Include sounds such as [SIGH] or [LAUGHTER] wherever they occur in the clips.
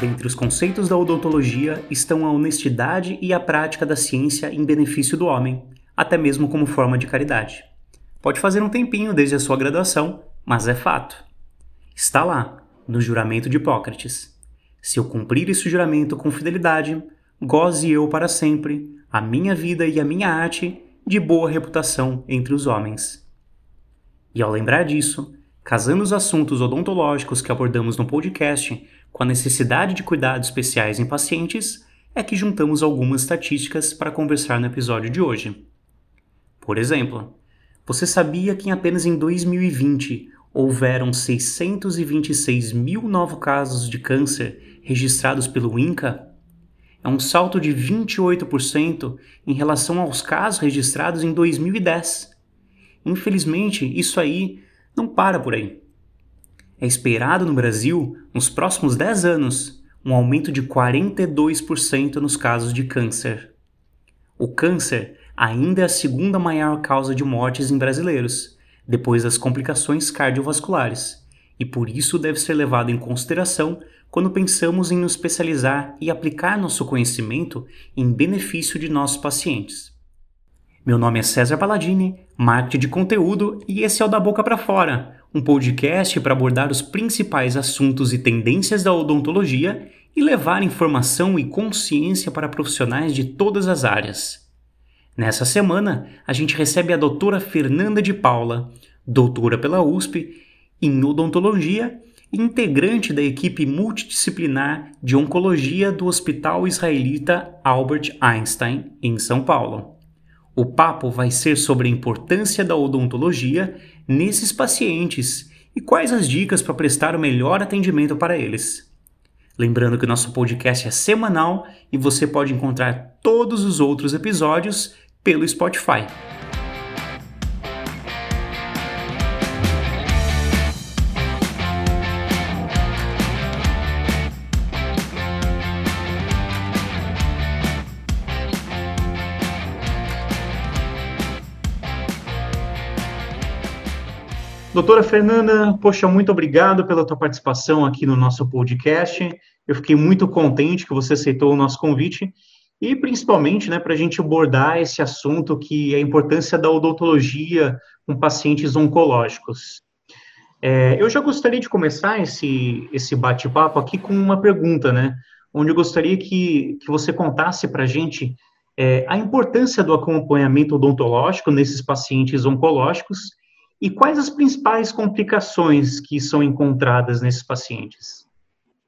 Dentre os conceitos da odontologia estão a honestidade e a prática da ciência em benefício do homem, até mesmo como forma de caridade. Pode fazer um tempinho desde a sua graduação, mas é fato. Está lá, no juramento de Hipócrates. Se eu cumprir esse juramento com fidelidade, goze eu para sempre, a minha vida e a minha arte, de boa reputação entre os homens. E ao lembrar disso, casando os assuntos odontológicos que abordamos no podcast com a necessidade de cuidados especiais em pacientes, é que juntamos algumas estatísticas para conversar no episódio de hoje. Por exemplo, você sabia que apenas em 2020 houveram 626 mil novos casos de câncer registrados pelo INCA? É um salto de 28% em relação aos casos registrados em 2010. Infelizmente, isso aí não para por aí. É esperado no Brasil, nos próximos 10 anos, um aumento de 42% nos casos de câncer. O câncer ainda é a segunda maior causa de mortes em brasileiros, depois das complicações cardiovasculares, e por isso deve ser levado em consideração quando pensamos em nos especializar e aplicar nosso conhecimento em benefício de nossos pacientes. Meu nome é César Palladini, marketing de conteúdo, e esse é o Da Boca para Fora, um podcast para abordar os principais assuntos e tendências da odontologia e levar informação e consciência para profissionais de todas as áreas. Nessa semana, a gente recebe a doutora Fernanda de Paula, doutora pela USP em odontologia e integrante da equipe multidisciplinar de oncologia do Hospital Israelita Albert Einstein, em São Paulo. O papo vai ser sobre a importância da odontologia nesses pacientes e quais as dicas para prestar o melhor atendimento para eles. Lembrando que o nosso podcast é semanal e você pode encontrar todos os outros episódios pelo Spotify. Doutora Fernanda, poxa, muito obrigado pela tua participação aqui no nosso podcast. Eu fiquei muito contente que você aceitou o nosso convite e principalmente, né, para a gente abordar esse assunto que é a importância da odontologia com pacientes oncológicos. É, eu já gostaria de começar esse, esse bate-papo aqui com uma pergunta, né, onde eu gostaria que, que você contasse para a gente é, a importância do acompanhamento odontológico nesses pacientes oncológicos e quais as principais complicações que são encontradas nesses pacientes?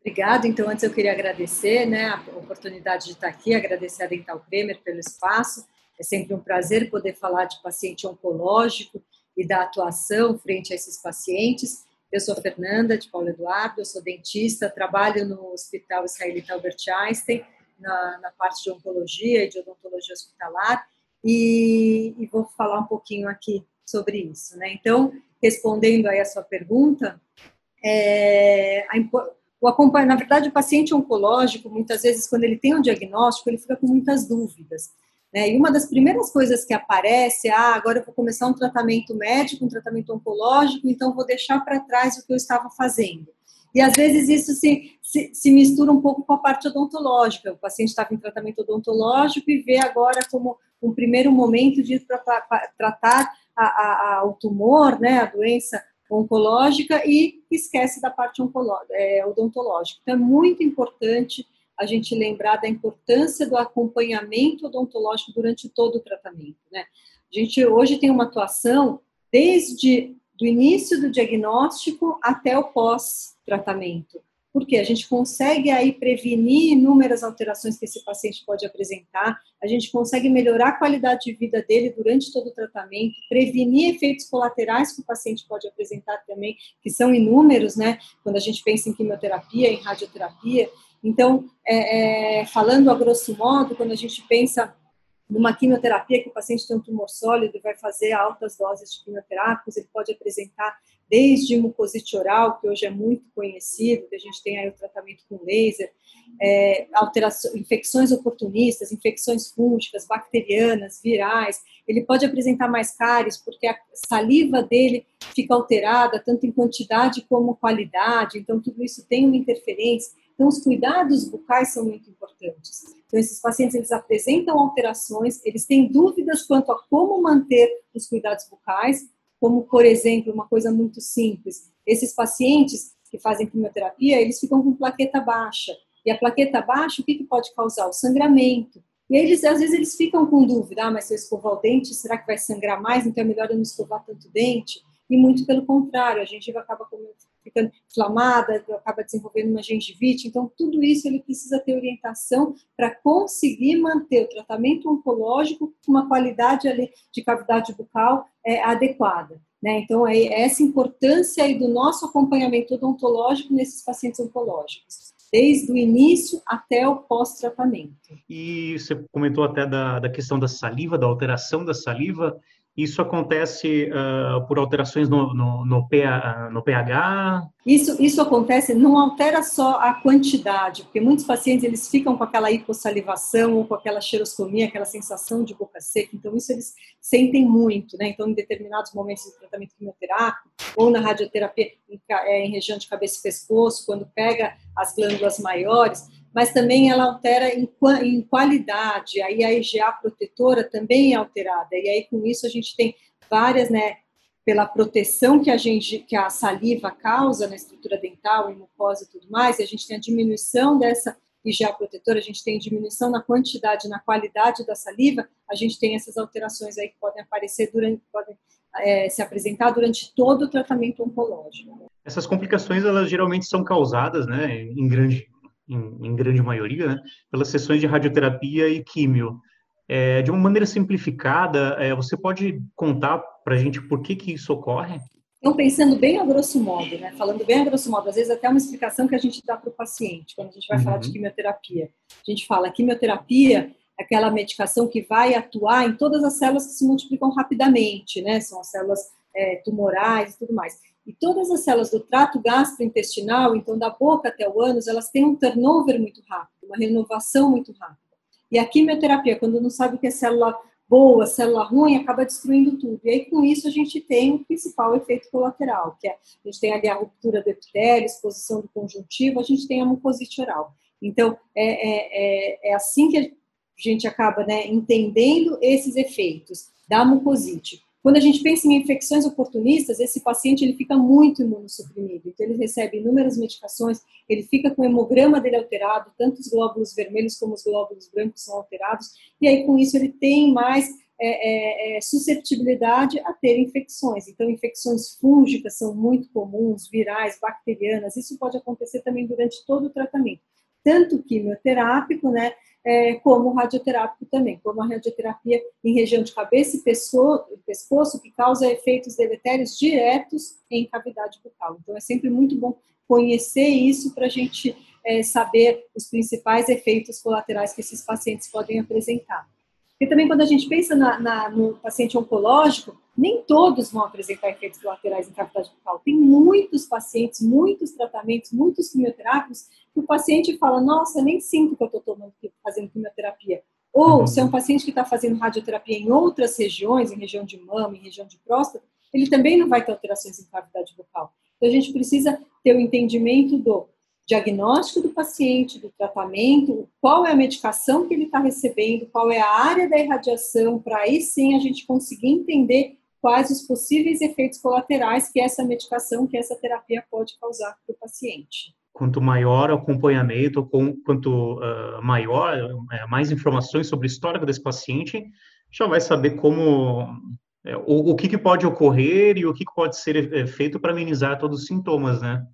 Obrigada. Então, antes eu queria agradecer né, a oportunidade de estar aqui, agradecer a Dental Kremer pelo espaço. É sempre um prazer poder falar de paciente oncológico e da atuação frente a esses pacientes. Eu sou Fernanda de Paulo Eduardo, eu sou dentista, trabalho no Hospital Israelita Albert Einstein, na, na parte de oncologia e de odontologia hospitalar, e, e vou falar um pouquinho aqui sobre isso, né? Então, respondendo aí a sua pergunta, é, a, o na verdade, o paciente oncológico, muitas vezes, quando ele tem um diagnóstico, ele fica com muitas dúvidas. Né? E uma das primeiras coisas que aparece é, ah, agora eu vou começar um tratamento médico, um tratamento oncológico, então vou deixar para trás o que eu estava fazendo. E às vezes isso se, se, se, mistura um pouco com a parte odontológica. O paciente estava em tratamento odontológico e vê agora como um primeiro momento de tratar, tratar a, a, o tumor, né, a doença oncológica e esquece da parte é, odontológica. Então, é muito importante a gente lembrar da importância do acompanhamento odontológico durante todo o tratamento. Né? A gente hoje tem uma atuação desde do início do diagnóstico até o pós-tratamento porque a gente consegue aí prevenir inúmeras alterações que esse paciente pode apresentar, a gente consegue melhorar a qualidade de vida dele durante todo o tratamento, prevenir efeitos colaterais que o paciente pode apresentar também, que são inúmeros, né? Quando a gente pensa em quimioterapia, em radioterapia. Então, é, é, falando a grosso modo, quando a gente pensa numa quimioterapia que o paciente tem um tumor sólido e vai fazer altas doses de quimioterápicos, ele pode apresentar desde mucosite oral, que hoje é muito conhecido, que a gente tem aí o tratamento com laser, é, infecções oportunistas, infecções fúngicas, bacterianas, virais. Ele pode apresentar mais cáries porque a saliva dele fica alterada, tanto em quantidade como qualidade, então tudo isso tem uma interferência. Então, os cuidados bucais são muito importantes. Então, esses pacientes, eles apresentam alterações, eles têm dúvidas quanto a como manter os cuidados bucais, como, por exemplo, uma coisa muito simples, esses pacientes que fazem quimioterapia, eles ficam com plaqueta baixa. E a plaqueta baixa, o que, que pode causar? O sangramento. E aí, eles, às vezes, eles ficam com dúvida, ah, mas se eu escovar o dente, será que vai sangrar mais? Então é melhor eu não escovar tanto dente? E muito pelo contrário, a gengiva acaba ficando inflamada, acaba desenvolvendo uma gengivite. Então, tudo isso ele precisa ter orientação para conseguir manter o tratamento oncológico com uma qualidade ali de cavidade bucal é, adequada. Né? Então, é essa importância aí do nosso acompanhamento odontológico nesses pacientes oncológicos desde o início até o pós-tratamento. E você comentou até da, da questão da saliva, da alteração da saliva. Isso acontece uh, por alterações no, no, no, pH, no, pH? Isso, isso acontece, não altera só a quantidade, porque muitos pacientes eles ficam com aquela hipossalivação ou com aquela cheirostomia, aquela sensação de boca seca, então isso eles sentem muito, né? Então, em determinados momentos do tratamento quimioterápico ou na radioterapia em, é, em região de cabeça e pescoço, quando pega as glândulas maiores, mas também ela altera em, em qualidade, aí a EGA protetora também é alterada, e aí com isso a gente tem várias, né, pela proteção que a, gente, que a saliva causa na estrutura dental, em mucosa e tudo mais, e a gente tem a diminuição dessa IgA protetora, a gente tem diminuição na quantidade, na qualidade da saliva, a gente tem essas alterações aí que podem aparecer durante, podem é, se apresentar durante todo o tratamento oncológico. Essas complicações, elas geralmente são causadas, né, em grande em, em grande maioria, né, pelas sessões de radioterapia e químio. É, de uma maneira simplificada, é, você pode contar para a gente por que, que isso ocorre? Então, pensando bem a grosso modo, né? falando bem a grosso modo, às vezes até uma explicação que a gente dá para o paciente, quando a gente vai uhum. falar de uhum. quimioterapia. A gente fala, quimioterapia é aquela medicação que vai atuar em todas as células que se multiplicam rapidamente, né? São as células é, tumorais e tudo mais. E todas as células do trato gastrointestinal, então da boca até o ânus, elas têm um turnover muito rápido, uma renovação muito rápida. E a quimioterapia, quando não sabe o que é célula boa, célula ruim, acaba destruindo tudo. E aí, com isso, a gente tem o principal efeito colateral, que é, a gente tem ali a ruptura do epitélio, exposição do conjuntivo, a gente tem a mucosite oral. Então, é, é, é, é assim que a gente acaba né, entendendo esses efeitos da mucosite. Quando a gente pensa em infecções oportunistas, esse paciente ele fica muito imunossuprimido. Então, ele recebe inúmeras medicações, ele fica com o hemograma dele alterado, tanto os glóbulos vermelhos como os glóbulos brancos são alterados, e aí com isso ele tem mais é, é, é susceptibilidade a ter infecções. Então, infecções fúngicas são muito comuns, virais, bacterianas, isso pode acontecer também durante todo o tratamento, tanto quimioterápico, né, é, como radioterápico também, como a radioterapia em região de cabeça e pescoço, que causa efeitos deletérios diretos em cavidade bucal. Então, é sempre muito bom conhecer isso para a gente é, saber os principais efeitos colaterais que esses pacientes podem apresentar. E também quando a gente pensa na, na, no paciente oncológico, nem todos vão apresentar efeitos colaterais em cavidade bucal. Tem muitos pacientes, muitos tratamentos, muitos quimioterápicos, que o paciente fala, nossa, nem sinto que eu estou fazendo quimioterapia. Ou, uhum. se é um paciente que está fazendo radioterapia em outras regiões, em região de mama, em região de próstata, ele também não vai ter alterações em cavidade bucal. Então, a gente precisa ter o entendimento do diagnóstico do paciente, do tratamento, qual é a medicação que ele está recebendo, qual é a área da irradiação, para aí sim a gente conseguir entender quais os possíveis efeitos colaterais que essa medicação, que essa terapia pode causar para o paciente. Quanto maior o acompanhamento, quanto uh, maior, uh, mais informações sobre o histórico desse paciente, já vai saber como uh, o, o que, que, pode ocorrer e o que, que pode ser eh, feito para amenizar todos os sintomas, né?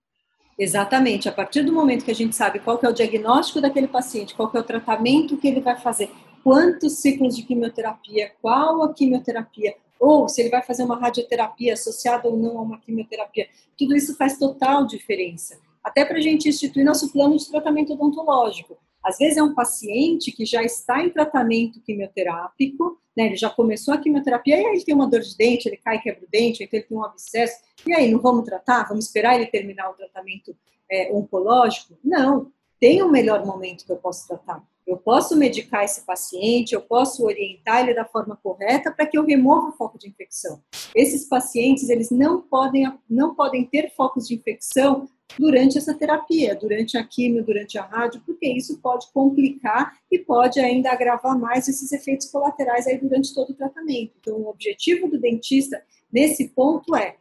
Exatamente. A partir do momento que a gente sabe qual é o diagnóstico daquele paciente, qual é o tratamento que ele vai fazer, quantos ciclos de quimioterapia, qual a quimioterapia, ou se ele vai fazer uma radioterapia associada ou não a uma quimioterapia, tudo isso faz total diferença. Até para a gente instituir nosso plano de tratamento odontológico. Às vezes é um paciente que já está em tratamento quimioterápico, né, ele já começou a quimioterapia, e aí ele tem uma dor de dente, ele cai quebra o dente, então ele tem um abscesso, e aí, não vamos tratar? Vamos esperar ele terminar o tratamento é, oncológico? Não, tem um melhor momento que eu posso tratar. Eu posso medicar esse paciente, eu posso orientar ele da forma correta para que eu remova o foco de infecção. Esses pacientes, eles não podem, não podem ter focos de infecção durante essa terapia, durante a quimio, durante a rádio, porque isso pode complicar e pode ainda agravar mais esses efeitos colaterais aí durante todo o tratamento. Então, o objetivo do dentista nesse ponto é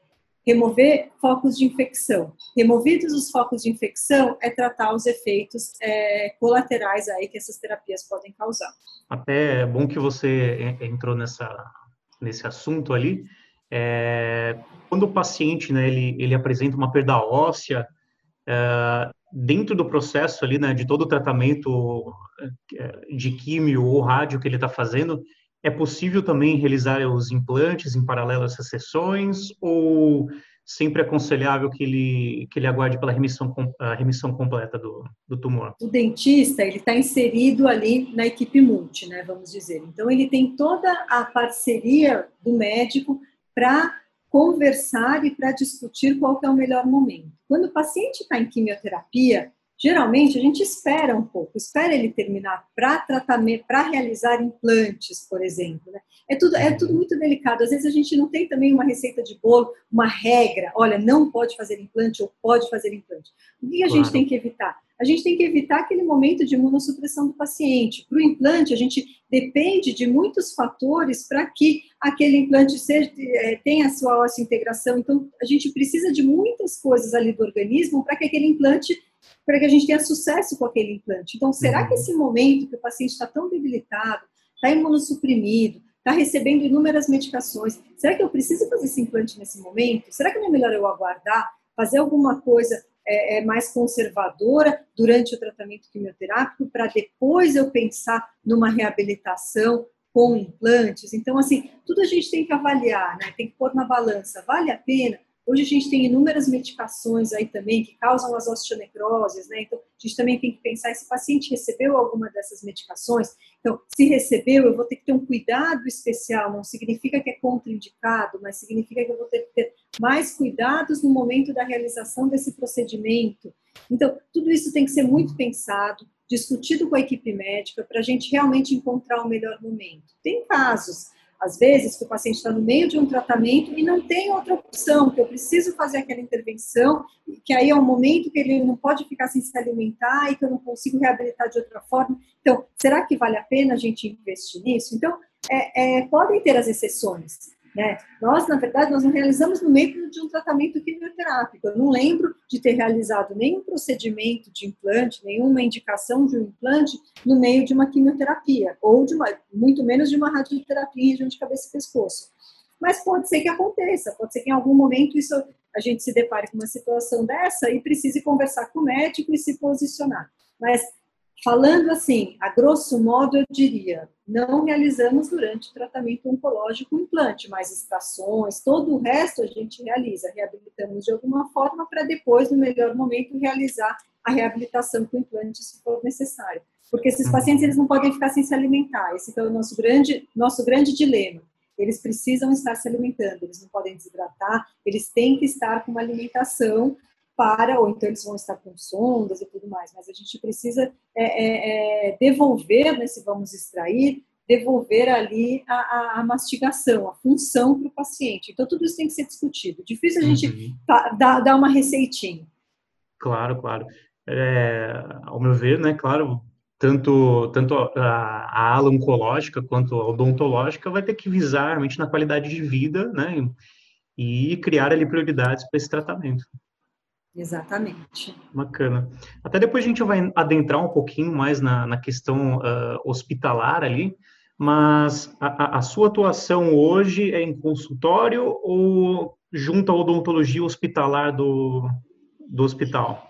remover focos de infecção. Removidos os focos de infecção, é tratar os efeitos é, colaterais aí que essas terapias podem causar. Até é bom que você entrou nessa, nesse assunto ali. É, quando o paciente, né, ele, ele apresenta uma perda óssea, é, dentro do processo ali, né, de todo o tratamento é, de químio ou rádio que ele está fazendo, é possível também realizar os implantes em paralelo a essas sessões ou sempre é aconselhável que ele, que ele aguarde pela remissão, a remissão completa do, do tumor? O dentista, ele está inserido ali na equipe multi, né, vamos dizer. Então, ele tem toda a parceria do médico para conversar e para discutir qual é o melhor momento. Quando o paciente está em quimioterapia, Geralmente a gente espera um pouco, espera ele terminar para tratamento, para realizar implantes, por exemplo. Né? É tudo é tudo muito delicado. Às vezes a gente não tem também uma receita de bolo, uma regra. Olha, não pode fazer implante ou pode fazer implante. O que a claro. gente tem que evitar? A gente tem que evitar aquele momento de imunossupressão do paciente. Para o implante, a gente depende de muitos fatores para que aquele implante seja, é, tenha a sua óssea integração. Então, a gente precisa de muitas coisas ali do organismo para que aquele implante para que a gente tenha sucesso com aquele implante. Então, será uhum. que esse momento que o paciente está tão debilitado, está imunossuprimido, está recebendo inúmeras medicações, será que eu preciso fazer esse implante nesse momento? Será que não é melhor eu aguardar, fazer alguma coisa é, é mais conservadora durante o tratamento quimioterápico para depois eu pensar numa reabilitação com implantes? Então, assim, tudo a gente tem que avaliar, né? Tem que pôr na balança. Vale a pena? Hoje a gente tem inúmeras medicações aí também que causam as osteonecroses, né? Então, a gente também tem que pensar se o paciente recebeu alguma dessas medicações. Então, se recebeu, eu vou ter que ter um cuidado especial. Não significa que é contraindicado, mas significa que eu vou ter que ter mais cuidados no momento da realização desse procedimento. Então, tudo isso tem que ser muito pensado, discutido com a equipe médica para a gente realmente encontrar o melhor momento. Tem casos às vezes, que o paciente está no meio de um tratamento e não tem outra opção, que eu preciso fazer aquela intervenção, que aí é um momento que ele não pode ficar sem se alimentar e que eu não consigo reabilitar de outra forma. Então, será que vale a pena a gente investir nisso? Então, é, é, podem ter as exceções. Né? Nós, na verdade, nós não realizamos no meio de um tratamento quimioterápico. Eu não lembro de ter realizado nenhum procedimento de implante, nenhuma indicação de um implante no meio de uma quimioterapia, ou de uma, muito menos de uma radioterapia em de cabeça e pescoço. Mas pode ser que aconteça, pode ser que em algum momento isso a gente se depare com uma situação dessa e precise conversar com o médico e se posicionar. Mas Falando assim, a grosso modo, eu diria, não realizamos durante o tratamento oncológico o implante, mas estações, todo o resto a gente realiza, reabilitamos de alguma forma para depois, no melhor momento, realizar a reabilitação com o implante se for necessário. Porque esses uhum. pacientes eles não podem ficar sem se alimentar, esse é o nosso grande, nosso grande dilema. Eles precisam estar se alimentando, eles não podem desidratar, eles têm que estar com uma alimentação para, ou então eles vão estar com sondas e tudo mais, mas a gente precisa é, é, é devolver, né, se vamos extrair, devolver ali a, a, a mastigação, a função para o paciente. Então, tudo isso tem que ser discutido. Difícil a gente uhum. dar, dar uma receitinha. Claro, claro. É, ao meu ver, né, claro, tanto, tanto a, a ala oncológica quanto a odontológica vai ter que visar realmente na qualidade de vida, né, e criar ali prioridades para esse tratamento. Exatamente. Bacana. Até depois a gente vai adentrar um pouquinho mais na, na questão uh, hospitalar ali, mas a, a, sua atuação hoje é em consultório ou junto à odontologia hospitalar do, do hospital?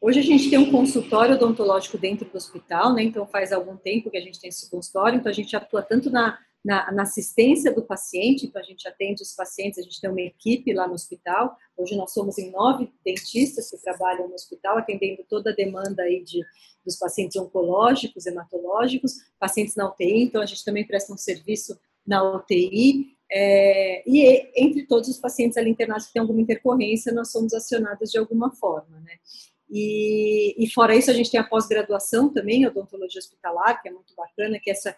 Hoje a gente tem um consultório odontológico dentro do hospital, né? Então faz algum tempo que a gente tem esse consultório, então a gente atua tanto na na, na, assistência do paciente, então a gente atende os pacientes, a gente tem uma equipe lá no hospital. Hoje nós somos em nove dentistas que trabalham no hospital, atendendo toda a demanda aí de, dos pacientes oncológicos, hematológicos, pacientes na UTI, então a gente também presta um serviço na UTI. É, e entre todos os pacientes ali internados que têm alguma intercorrência, nós somos acionados de alguma forma, né? E, e fora isso, a gente tem a pós-graduação também, odontologia hospitalar, que é muito bacana, que é essa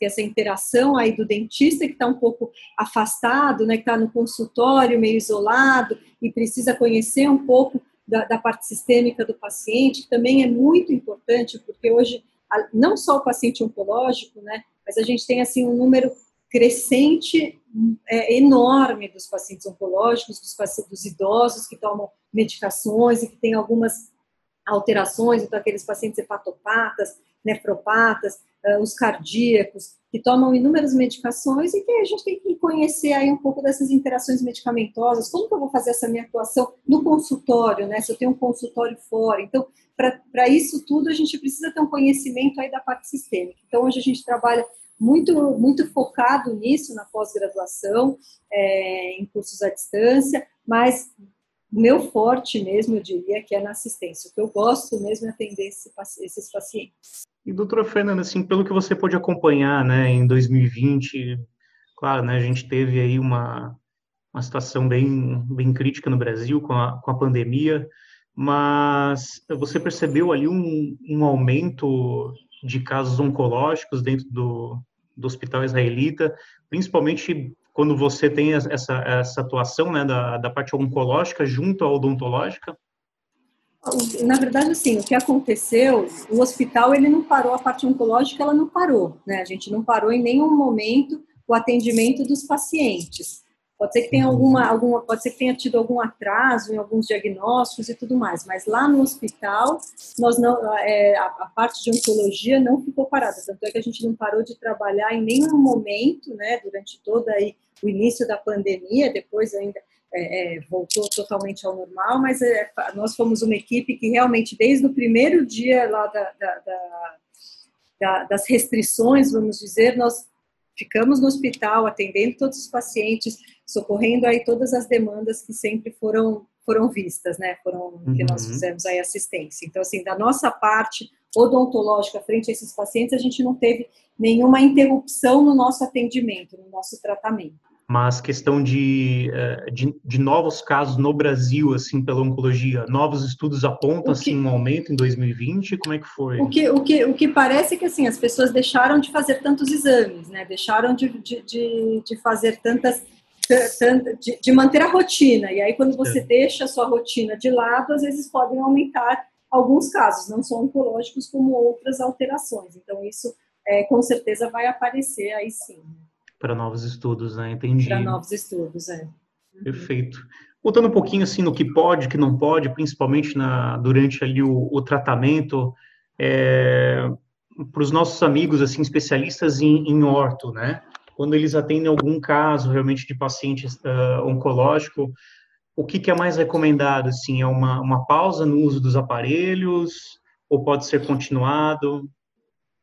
essa interação aí do dentista que está um pouco afastado, né, que está no consultório meio isolado e precisa conhecer um pouco da, da parte sistêmica do paciente, que também é muito importante, porque hoje, não só o paciente oncológico, né, mas a gente tem assim um número crescente é, enorme dos pacientes oncológicos, dos, pacientes, dos idosos que tomam medicações e que têm algumas alterações, então aqueles pacientes hepatopatas, nefropatas, os cardíacos, que tomam inúmeras medicações e que a gente tem que conhecer aí um pouco dessas interações medicamentosas, como que eu vou fazer essa minha atuação no consultório, né, se eu tenho um consultório fora, então para isso tudo a gente precisa ter um conhecimento aí da parte sistêmica, então hoje a gente trabalha muito, muito focado nisso na pós-graduação, é, em cursos à distância, mas o meu forte mesmo, eu diria, que é na assistência. O que eu gosto mesmo é atender esse, esses pacientes. E, doutora Fernanda, assim, pelo que você pôde acompanhar, né, em 2020, claro, né, a gente teve aí uma, uma situação bem, bem crítica no Brasil com a, com a pandemia, mas você percebeu ali um, um aumento de casos oncológicos dentro do, do hospital israelita, principalmente quando você tem essa, essa atuação né, da, da parte oncológica junto à odontológica? Na verdade, assim, o que aconteceu, o hospital ele não parou, a parte oncológica ela não parou, né? A gente não parou em nenhum momento o atendimento dos pacientes. Pode ser que tenha alguma, alguma, pode ser que tenha tido algum atraso em alguns diagnósticos e tudo mais, mas lá no hospital nós não, é, a, a, parte de oncologia não ficou parada, tanto é que a gente não parou de trabalhar em nenhum momento, né, durante todo aí o início da pandemia, depois ainda é, é, voltou totalmente ao normal, mas é, nós fomos uma equipe que realmente desde o primeiro dia lá da, da, da, das restrições, vamos dizer, nós ficamos no hospital atendendo todos os pacientes socorrendo aí todas as demandas que sempre foram foram vistas, né? Foram que nós uhum. fizemos aí assistência. Então, assim, da nossa parte odontológica frente a esses pacientes, a gente não teve nenhuma interrupção no nosso atendimento, no nosso tratamento. Mas questão de, eh, de, de novos casos no Brasil, assim, pela oncologia, novos estudos apontam, que, assim, um aumento em 2020? Como é que foi? O que, o que, o que parece é que, assim, as pessoas deixaram de fazer tantos exames, né? Deixaram de, de, de, de fazer tantas de, de, manter a rotina. E aí, quando você é. deixa a sua rotina de lado, às vezes podem aumentar alguns casos, não só oncológicos, como outras alterações. Então, isso é, com certeza vai aparecer aí sim. Para novos estudos, né? Entendi. Para novos estudos, é. Uhum. Perfeito. Voltando um pouquinho assim no que pode, que não pode, principalmente na, durante ali o, o tratamento, é, para os nossos amigos assim especialistas em, em orto, né? quando eles atendem algum caso realmente de paciente uh, oncológico, o que, que, é mais recomendado? Assim, é uma, uma pausa no uso dos aparelhos ou pode ser continuado?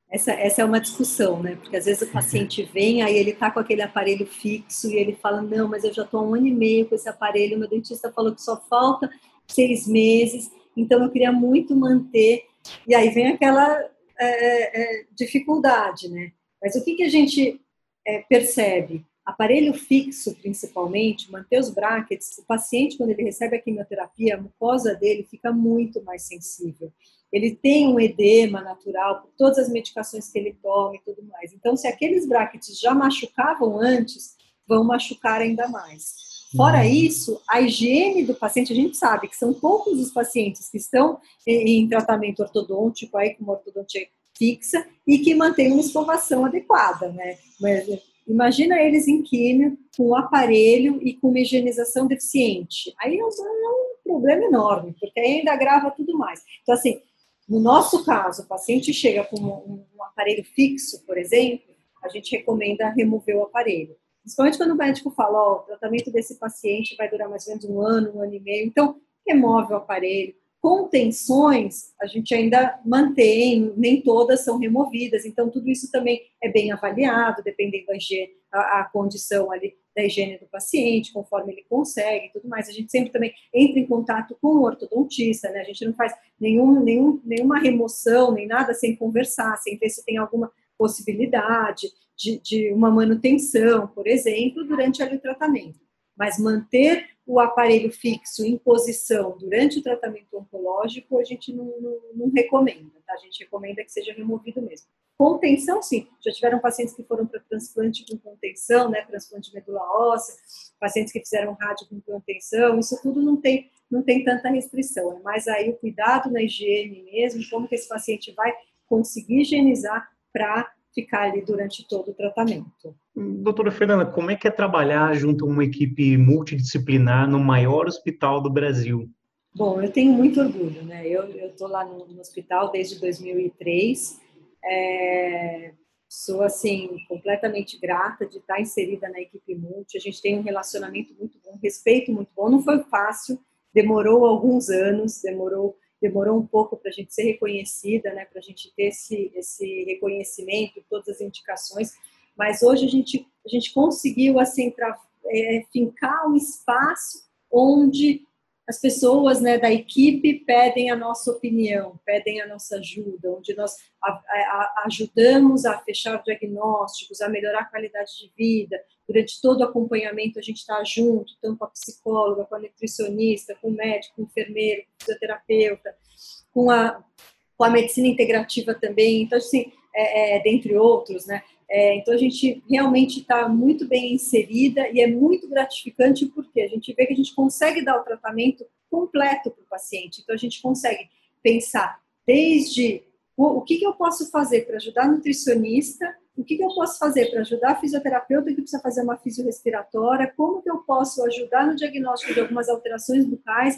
Essa, essa é uma discussão, né? Porque às vezes o paciente vem, aí ele tá com aquele aparelho fixo e ele fala: Não, mas eu já estou há um ano e meio com esse aparelho, meu dentista falou que só falta seis meses, então eu queria muito manter. E aí vem aquela é, é, dificuldade, né? Mas o que, que a gente é, percebe aparelho fixo, principalmente, manter os brackets, o paciente, quando ele recebe a quimioterapia, a mucosa dele fica muito mais sensível. Ele tem um edema natural por todas as medicações que ele toma e tudo mais. Então, se aqueles brackets já machucavam antes, vão machucar ainda mais. Fora uhum. isso, a higiene do paciente, a gente sabe que são poucos os pacientes que estão em tratamento ortodôntico, aí com uma ortodontia fixa e que mantém uma escovação adequada, né? Mas, imagina eles em químio, com aparelho e com uma higienização deficiente. Aí é um, é problema enorme, porque ainda agrava tudo mais. Então, assim, no nosso caso, o paciente chega com um, um aparelho fixo, por exemplo, a gente recomenda remover o aparelho. Principalmente quando o médico fala, oh, o tratamento desse paciente vai durar mais ou menos um ano, um ano e meio, então remove o aparelho, contenções a gente ainda mantém, nem todas são removidas, então tudo isso também é bem avaliado, dependendo da higiene, a, a condição ali da higiene do paciente, conforme ele consegue e tudo mais. A gente sempre também entra em contato com o ortodontista, né? A gente não faz nenhum, nenhum, nenhuma remoção, nem nada sem conversar, sem ver se tem alguma possibilidade de, de uma manutenção, por exemplo, durante ali o tratamento. Mas manter o aparelho fixo em posição durante o tratamento oncológico, a gente não, não, não recomenda, tá? A gente recomenda que seja removido mesmo. contenção, sim. Já tiveram pacientes que foram para transplante com contenção, né, transplante de medula óssea, pacientes que fizeram rádio com contenção, isso tudo não tem, não tem tanta restrição. É mais aí o cuidado na higiene mesmo, como que esse paciente vai conseguir higienizar para ficar ali durante todo o tratamento. Doutora Fernanda, como é que é trabalhar junto a uma equipe multidisciplinar no maior hospital do Brasil? Bom, eu tenho muito orgulho, né? Eu estou lá no, no, hospital desde 2003. É, sou, assim, completamente grata de estar inserida na equipe multi. A gente tem um relacionamento muito bom, respeito muito bom. Não foi fácil, demorou alguns anos, demorou demorou um pouco para a gente ser reconhecida, né, para a gente ter esse, esse reconhecimento, todas as indicações, mas hoje a gente, a gente conseguiu, assim, pra, é, fincar um espaço onde as pessoas né, da equipe pedem a nossa opinião, pedem a nossa ajuda, onde nós a, a, ajudamos a fechar diagnósticos, a melhorar a qualidade de vida. Durante todo o acompanhamento, a gente está junto, tanto com a psicóloga, com a nutricionista, com o médico, com o enfermeiro, com o fisioterapeuta, com a, com a medicina integrativa também. Então, assim, é, é, dentre outros, né? É, então a gente realmente está muito bem inserida e é muito gratificante porque a gente vê que a gente consegue dar o tratamento completo para o paciente. Então a gente consegue pensar desde o, o que, que eu posso fazer para ajudar a nutricionista, o que, que eu posso fazer para ajudar a fisioterapeuta que precisa fazer uma fisiorrespiratória, como que eu posso ajudar no diagnóstico de algumas alterações bucais,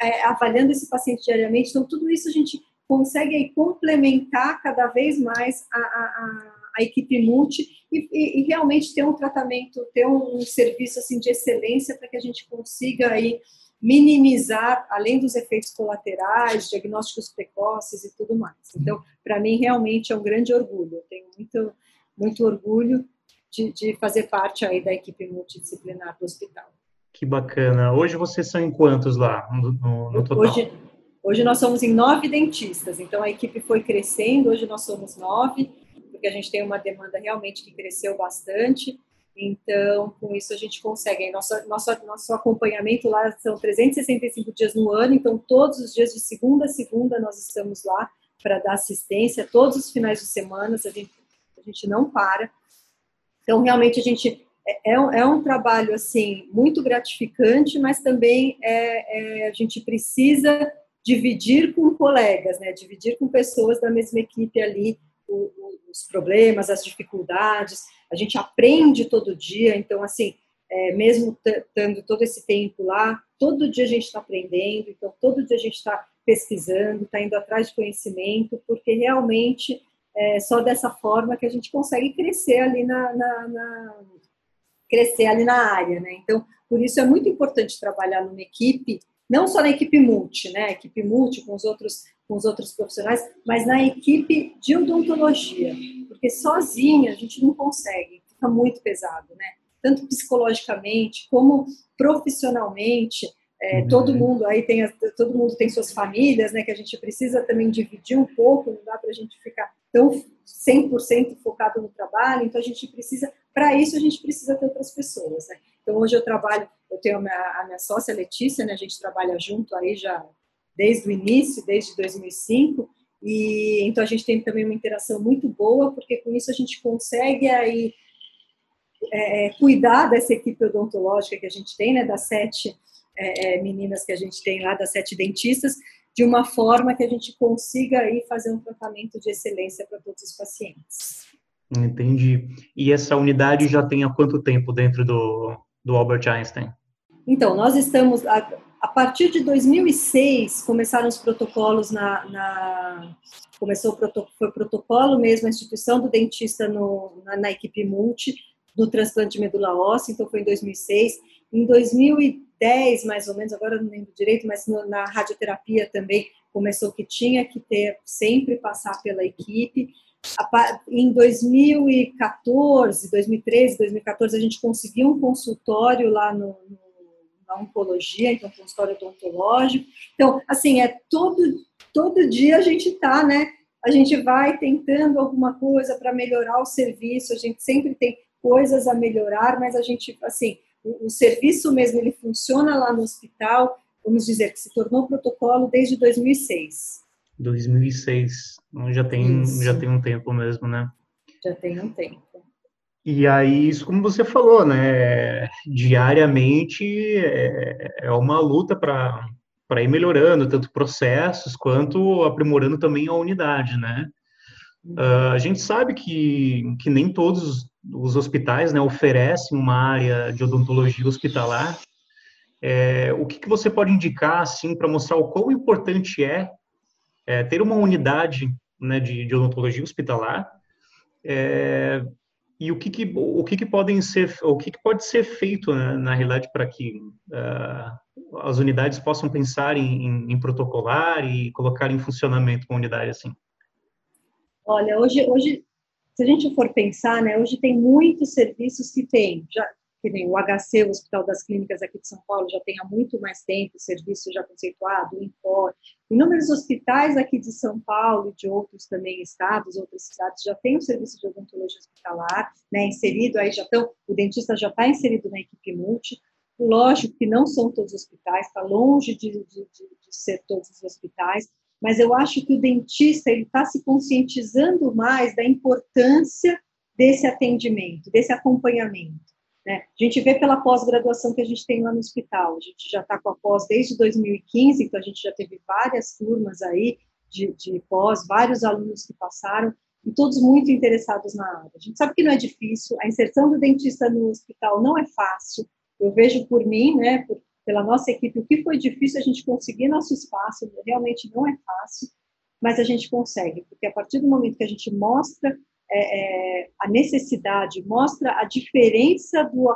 é, avaliando esse paciente diariamente. Então tudo isso a gente consegue aí complementar cada vez mais a, a, a a equipe multi e, e, e, realmente ter um tratamento, ter um, um serviço assim de excelência para que a gente consiga aí minimizar, além dos efeitos colaterais, diagnósticos precoces e tudo mais. Então, para mim, realmente é um grande orgulho. Eu tenho muito, muito orgulho de, de fazer parte aí da equipe multidisciplinar do hospital. Que bacana. Hoje vocês são em quantos lá no, no, total? Hoje, hoje nós somos em nove dentistas, então a equipe foi crescendo, hoje nós somos nove porque a gente tem uma demanda realmente que cresceu bastante. Então, com isso a gente consegue. Nosso, nosso, nosso acompanhamento lá são 365 dias no ano, então todos os dias de segunda a segunda nós estamos lá para dar assistência, todos os finais de semana a gente, a gente não para. Então, realmente a gente é, é, um, é um trabalho assim muito gratificante, mas também é, é, a gente precisa dividir com colegas, né? Dividir com pessoas da mesma equipe ali os problemas, as dificuldades, a gente aprende todo dia, então, assim, é, mesmo estando todo esse tempo lá, todo dia a gente está aprendendo, então, todo dia a gente está pesquisando, está indo atrás de conhecimento, porque realmente é só dessa forma que a gente consegue crescer ali na, na, na crescer ali na área, né? Então, por isso é muito importante trabalhar numa equipe, não só na equipe multi, né? Equipe multi com os outros com os outros profissionais, mas na equipe de odontologia, porque sozinha a gente não consegue, fica muito pesado, né? Tanto psicologicamente como profissionalmente, é, uhum. todo mundo aí tem todo mundo tem suas famílias, né? Que a gente precisa também dividir um pouco, não dá para a gente ficar tão 100% focado no trabalho, então a gente precisa, para isso a gente precisa ter outras pessoas, né? Então hoje eu trabalho, eu tenho a minha, a minha sócia Letícia, né? A gente trabalha junto aí já desde o início, desde 2005, e então a gente tem também uma interação muito boa, porque com isso a gente consegue aí é, é, cuidar dessa equipe odontológica que a gente tem, né, das sete é, é, meninas que a gente tem lá, das sete dentistas, de uma forma que a gente consiga aí fazer um tratamento de excelência para todos os pacientes. Entendi. E essa unidade já tem há quanto tempo dentro do, do Albert Einstein? Então, nós estamos, a partir de 2006 começaram os protocolos na, na começou o foi protocolo mesmo a instituição do dentista no, na, na, equipe multi do transplante de medula óssea, então foi em 2006. Em 2010, mais ou menos, agora não lembro direito, mas no, na radioterapia também começou que tinha que ter sempre passar pela equipe. Em 2014, 2013, 2014 a gente conseguiu um consultório lá no, no na oncologia, então consultório odontológico. Então, assim, é todo, todo dia a gente está, né? A gente vai tentando alguma coisa para melhorar o serviço, a gente sempre tem coisas a melhorar, mas a gente, assim, o, o serviço mesmo, ele funciona lá no hospital, vamos dizer, que se tornou protocolo desde 2006. 2006. Então, já tem, isso. já tem um tempo mesmo, né? Já tem um tempo. E aí, isso como você falou, né? Diariamente é, é uma luta para ir melhorando tanto processos quanto aprimorando também a unidade, né? Uh, a gente sabe que, que nem todos os hospitais né, oferecem uma área de odontologia hospitalar. É, o que, que, você pode indicar assim para mostrar o quão importante é, é ter uma unidade né, de, de, odontologia hospitalar é, e o que, que o que, que, podem ser o que, que pode ser feito né, na realidade para que uh, as unidades possam pensar em, em, em protocolar e colocar em funcionamento uma unidade assim? Olha, hoje, hoje, se a gente for pensar, né, hoje tem muitos serviços que tem, já, que nem o HC, o Hospital das Clínicas aqui de São Paulo, já tem há muito mais tempo serviço já conceituado, o Impor. Inúmeros hospitais aqui de São Paulo e de outros também estados, outras cidades, já tem o serviço de odontologia hospitalar, né, inserido, aí já estão, o dentista já está inserido na equipe multi, Lógico que não são todos os hospitais, está longe de, de, de, de, ser todos os hospitais, mas eu acho que o dentista ele está se conscientizando mais da importância desse atendimento, desse acompanhamento. Né? A gente vê pela pós-graduação que a gente tem lá no hospital, a gente já está com a pós desde 2015, então a gente já teve várias turmas aí de, de pós, vários alunos que passaram, e todos muito interessados na área. A gente sabe que não é difícil, a inserção do dentista no hospital não é fácil, eu vejo por mim, né, por pela nossa equipe, o que foi difícil a gente conseguir nosso espaço, realmente não é fácil, mas a gente consegue, porque a partir do momento que a gente mostra é, é, a necessidade, mostra a diferença do,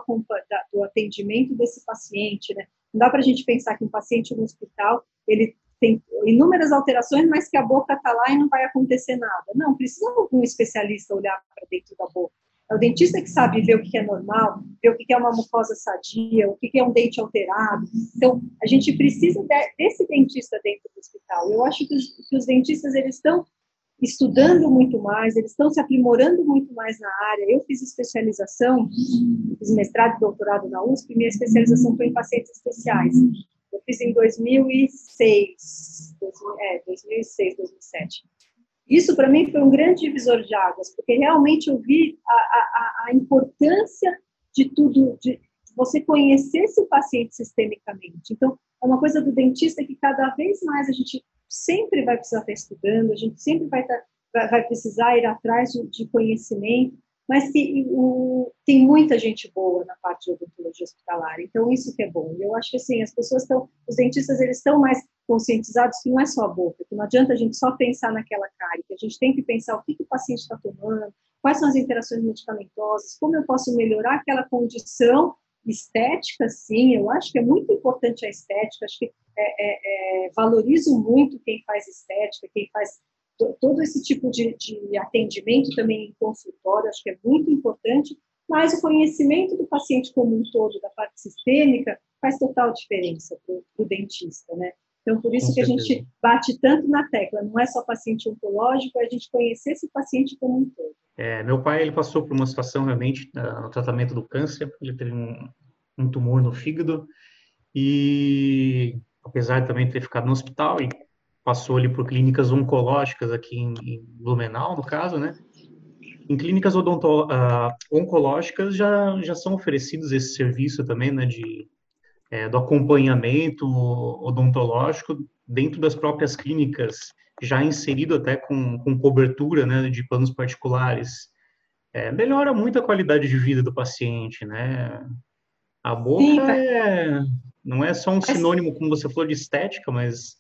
do atendimento desse paciente, né? Não dá para a gente pensar que um paciente no hospital, ele tem inúmeras alterações, mas que a boca está lá e não vai acontecer nada. Não, precisa um especialista olhar para dentro da boca. É o dentista que sabe ver o que é normal, ver o que é uma mucosa sadia, o que é um dente alterado. Então, a gente precisa desse dentista dentro do hospital. Eu acho que os, que os dentistas eles estão estudando muito mais, eles estão se aprimorando muito mais na área. Eu fiz especialização, fiz mestrado e doutorado na USP, minha especialização foi em pacientes especiais. Eu fiz em 2006, 2000, é, 2006, 2007. Isso, para mim, foi um grande divisor de águas, porque realmente eu vi a, a, a importância de tudo, de você conhecer esse paciente sistemicamente. Então, é uma coisa do dentista que cada vez mais a gente sempre vai precisar estar estudando, a gente sempre vai, estar, vai precisar ir atrás de, de conhecimento, mas que o, tem muita gente boa na parte de odontologia hospitalar, então isso que é bom. Eu acho que assim, as pessoas estão, os dentistas eles estão mais conscientizados que não é só a boca, que não adianta a gente só pensar naquela cara, que a gente tem que pensar o que, que o paciente está tomando, quais são as interações medicamentosas, como eu posso melhorar aquela condição estética, sim, eu acho que é muito importante a estética, acho que é, é, é, valorizo muito quem faz estética, quem faz todo esse tipo de, de atendimento também em consultório, acho que é muito importante, mas o conhecimento do paciente como um todo, da parte sistêmica, faz total diferença para o dentista, né? Então, por isso Com que certeza. a gente bate tanto na tecla, não é só paciente oncológico, é a gente conhecer esse paciente como um todo. É, meu pai, ele passou por uma situação realmente uh, no tratamento do câncer, ele teve um, um tumor no fígado, e apesar de também ter ficado no hospital, e passou ali por clínicas oncológicas aqui em, em Blumenau, no caso, né? Em clínicas odonto, uh, oncológicas já, já são oferecidos esse serviço também, né, de, é, do acompanhamento odontológico dentro das próprias clínicas, já inserido até com, com cobertura, né, de planos particulares. É, melhora muito a qualidade de vida do paciente, né? A boca Sim, é, não é só um sinônimo, como você falou, de estética, mas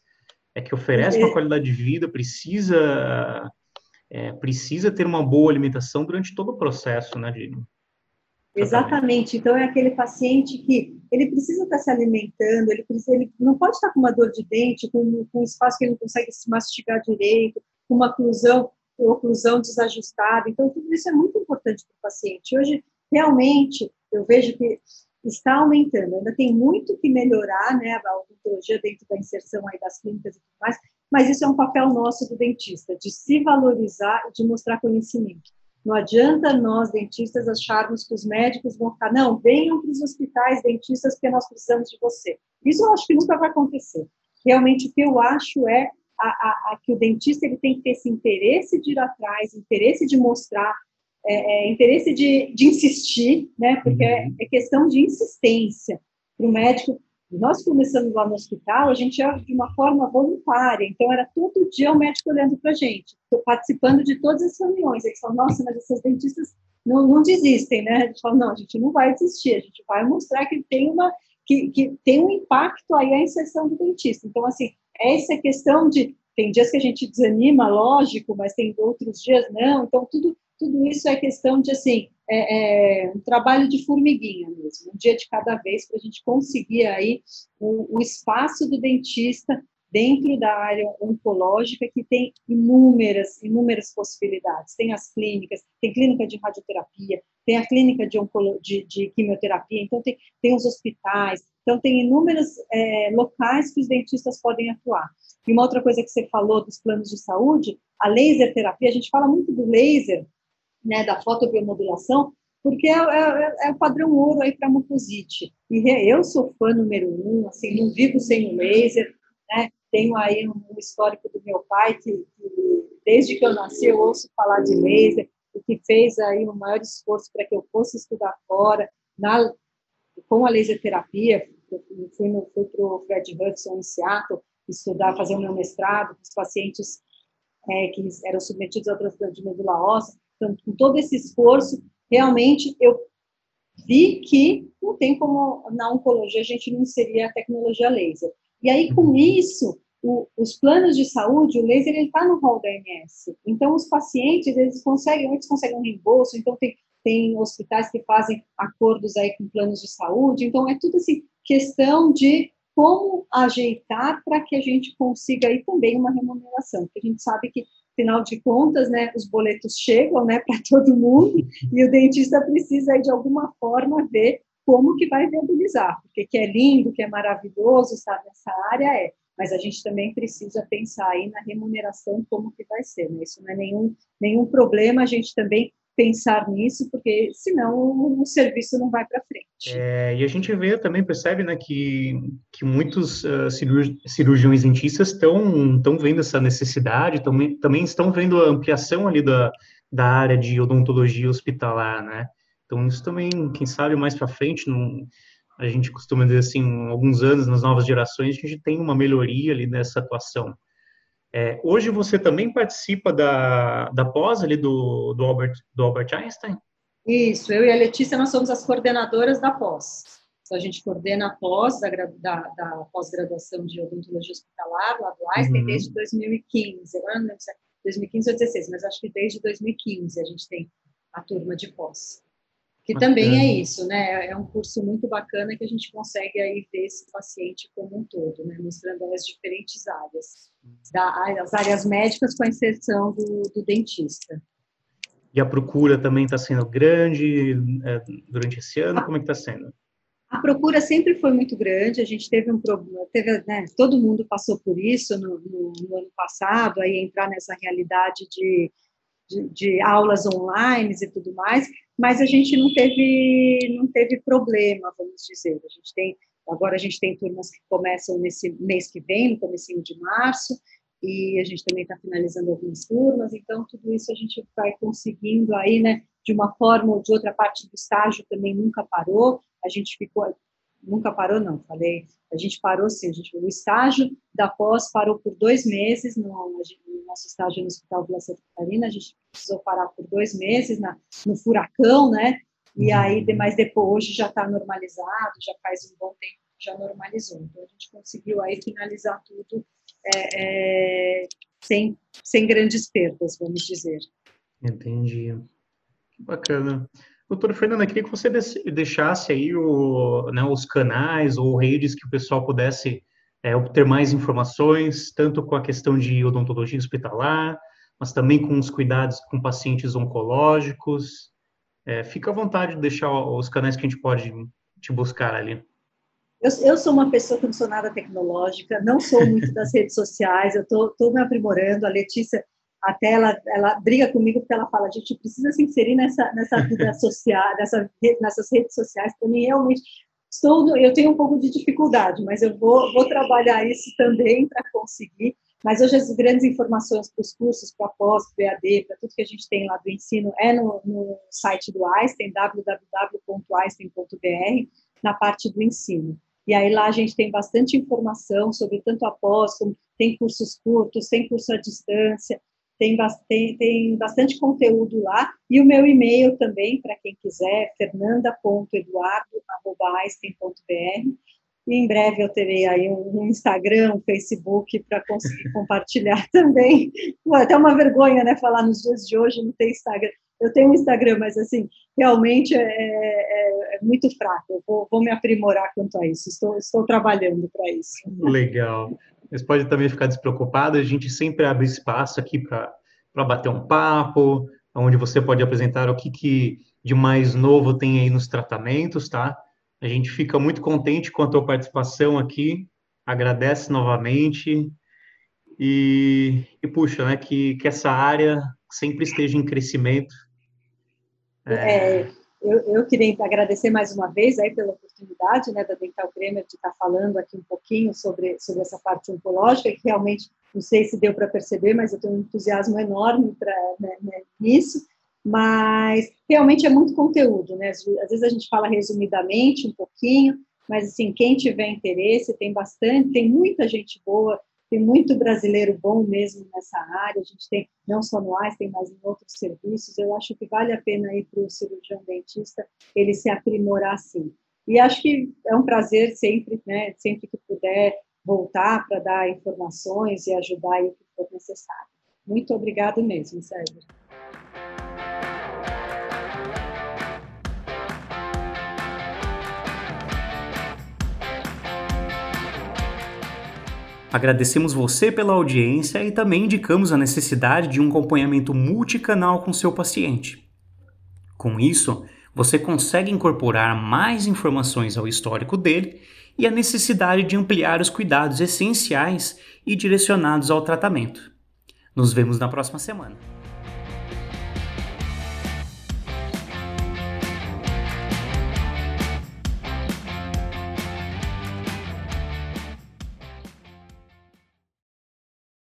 é que oferece uma qualidade de vida, precisa é, precisa ter uma boa alimentação durante todo o processo, né? De, Exatamente. Então é aquele paciente que ele precisa estar se alimentando, ele precisa, ele não pode estar com uma dor de dente, com, com um espaço que ele não consegue se mastigar direito, com uma oclusão, oclusão desajustada. Então tudo isso é muito importante para o paciente. Hoje realmente eu vejo que está aumentando. Ainda tem muito que melhorar, né, a odontologia dentro da inserção aí das clínicas e tudo mais, mas isso é um papel nosso do dentista, de se valorizar e de mostrar conhecimento. Não adianta nós, dentistas, acharmos que os médicos vão ficar, não, venham para os hospitais dentistas porque nós precisamos de você. Isso eu acho que nunca vai acontecer. Realmente, o que eu acho é a, a, a, que o dentista ele tem que ter esse interesse de ir atrás, interesse de mostrar, é, é, interesse de, de insistir, né? Porque é, uhum. é questão de insistência para o médico. Nós começamos lá no hospital, a gente ia de uma forma voluntária, então era todo dia o médico olhando para a gente, participando de todas as reuniões. Eles falam, nossa, mas essas dentistas não, não desistem, né? A gente fala, não, a gente não vai desistir, a gente vai mostrar que tem uma que, que tem um impacto aí a inserção do dentista. Então, assim, essa questão de tem dias que a gente desanima, lógico, mas tem outros dias não. Então, tudo, tudo isso é questão de, assim, é, é um trabalho de formiguinha mesmo, um dia de cada vez, para a gente conseguir aí o, o, espaço do dentista dentro da área oncológica, que tem inúmeras, inúmeras possibilidades. Tem as clínicas, tem clínica de radioterapia, tem a clínica de, de, de quimioterapia, então tem, tem os hospitais, então tem inúmeros é, locais que os dentistas podem atuar. E uma outra coisa que você falou dos planos de saúde, a laser terapia, a gente fala muito do laser, né, da fotobiomodulação, porque é, é, é, o padrão ouro aí para mucosite. E eu sou fã número um, assim, não vivo sem o laser, né? Tenho aí um, histórico do meu pai que, que, desde que eu nasci eu ouço falar de laser, o que fez aí um maior esforço para que eu fosse estudar fora, na, com a laser terapia, eu fui, fui para o Fred Hudson em Seattle estudar, fazer o meu mestrado com os pacientes é, que eram submetidos ao transplante de medula óssea. Então, com todo esse esforço, realmente eu vi que não tem como na oncologia a gente não inserir a tecnologia laser. E aí, com isso, o, os planos de saúde, o laser ele está no rol da MS. Então, os pacientes, eles conseguem, eles conseguem um reembolso, então tem, tem hospitais que fazem acordos aí com planos de saúde. Então, é tudo assim, questão de como ajeitar para que a gente consiga aí também uma remuneração, porque a gente sabe que afinal de contas, né, os boletos chegam, né, para todo mundo [LAUGHS] e o dentista precisa de alguma forma ver como que vai viabilizar, porque que é lindo, que é maravilhoso estar nessa área é, mas a gente também precisa pensar aí na remuneração como que vai ser, né? Isso não é nenhum nenhum problema a gente também pensar nisso, porque senão o, serviço não vai para frente. É, e a gente vê também, percebe, né, que, que muitos uh, cirurgiões dentistas estão estão vendo essa necessidade, também, também estão vendo a ampliação ali da, da área de odontologia hospitalar, né? Então isso também, quem sabe mais para frente, não, a gente costuma dizer assim, alguns anos nas novas gerações a gente tem uma melhoria ali nessa atuação. É, hoje você também participa da, da pós ali do, do, Albert, do Albert Einstein? Isso, eu e a Letícia, nós somos as coordenadoras da pós. Então, a gente coordena a pós, da, da, da pós-graduação de odontologia hospitalar, lá do Einstein, uhum. desde 2015. Agora não lembro se é 2015 ou 2016, mas acho que desde 2015 a gente tem a turma de pós. Que bacana. também é isso, né? É um curso muito bacana que a gente consegue aí ver esse paciente como um todo, né? Mostrando as diferentes áreas, da, as áreas médicas com a inserção do, do dentista. E a procura também está sendo grande é, durante esse ano? Como é que está sendo? A procura sempre foi muito grande. A gente teve um problema, teve, né, todo mundo passou por isso no, no, no ano passado, aí entrar nessa realidade de de, de, aulas online e tudo mais, mas a gente não teve, não teve problema, vamos dizer. A gente tem, agora a gente tem turmas que começam nesse mês que vem, no comecinho de março, e a gente também está finalizando algumas turmas, então tudo isso a gente vai conseguindo aí, né, de uma forma ou de outra, parte do estágio também nunca parou, a gente ficou, nunca parou não, falei, a gente parou sim, a gente, o estágio da pós parou por dois meses no, no nosso estágio no Hospital Vila Santa Catarina, a gente precisou parar por dois meses na, no furacão, né? E uhum. aí, mas depois hoje já está normalizado, já faz um bom tempo já normalizou. Então a gente conseguiu aí finalizar tudo é, é, sem, sem grandes perdas, vamos dizer. Entendi. Que bacana. Doutora Fernanda, queria que você deixasse aí o, né, os canais ou redes que o pessoal pudesse é, obter mais informações, tanto com a questão de odontologia hospitalar, mas também com os cuidados com pacientes oncológicos. É, fica à vontade de deixar os canais que a gente pode te buscar ali. Eu, eu, sou uma pessoa que não sou nada tecnológica, não sou muito das redes sociais, eu estou me aprimorando. A Letícia até ela, ela briga comigo porque ela fala, a gente precisa se inserir nessa, nessa [LAUGHS] vida social, nessa, nessas redes sociais, para mim realmente estou, eu tenho um pouco de dificuldade, mas eu vou, vou trabalhar isso também para conseguir, Mas hoje as grandes informações para os cursos, para pós, para para tudo que a gente tem lá do ensino, é no, no site do Einstein, www.einstein.br, na parte do ensino. E aí lá a gente tem bastante informação sobre tanto a pós, como tem cursos curtos, tem curso à distância, tem, tem, tem bastante conteúdo lá. E o meu e-mail também, para quem quiser, fernanda.eduardo.einstein.br. E em breve eu terei aí um, Instagram, um Facebook para conseguir [LAUGHS] compartilhar também. Pô, até uma vergonha, né, falar nos dias de hoje não tem Instagram. Eu tenho um Instagram, mas assim, realmente é, é, é muito fraco. Eu vou, vou, me aprimorar quanto a isso. Estou, estou trabalhando para isso. Legal. Mas pode também ficar despreocupado, a gente sempre abre espaço aqui para bater um papo, onde você pode apresentar o que, que de mais novo tem aí nos tratamentos, tá? A gente fica muito contente com a tua participação aqui, agradece novamente e, e puxa, né, que, que essa área sempre esteja em crescimento. É, eu, eu, queria agradecer mais uma vez aí pela oportunidade né, da Dental Premier de estar falando aqui um pouquinho sobre, sobre essa parte oncológica, que realmente, não sei se deu para perceber, mas eu tenho um entusiasmo enorme para né, né, nisso, mas realmente é muito conteúdo, né? Às vezes a gente fala resumidamente um pouquinho, mas assim, quem tiver interesse, tem bastante, tem muita gente boa tem muito brasileiro bom mesmo nessa área, a gente tem não só no AIS, tem mais em outros serviços, eu acho que vale a pena ir para o cirurgião dentista ele se aprimorar sim. E acho que é um prazer sempre, né, sempre que puder voltar para dar informações e ajudar o que for necessário. Muito obrigado mesmo, Sérgio. Agradecemos você pela audiência e também indicamos a necessidade de um acompanhamento multicanal com seu paciente. Com isso, você consegue incorporar mais informações ao histórico dele e a necessidade de ampliar os cuidados essenciais e direcionados ao tratamento. Nos vemos na próxima semana.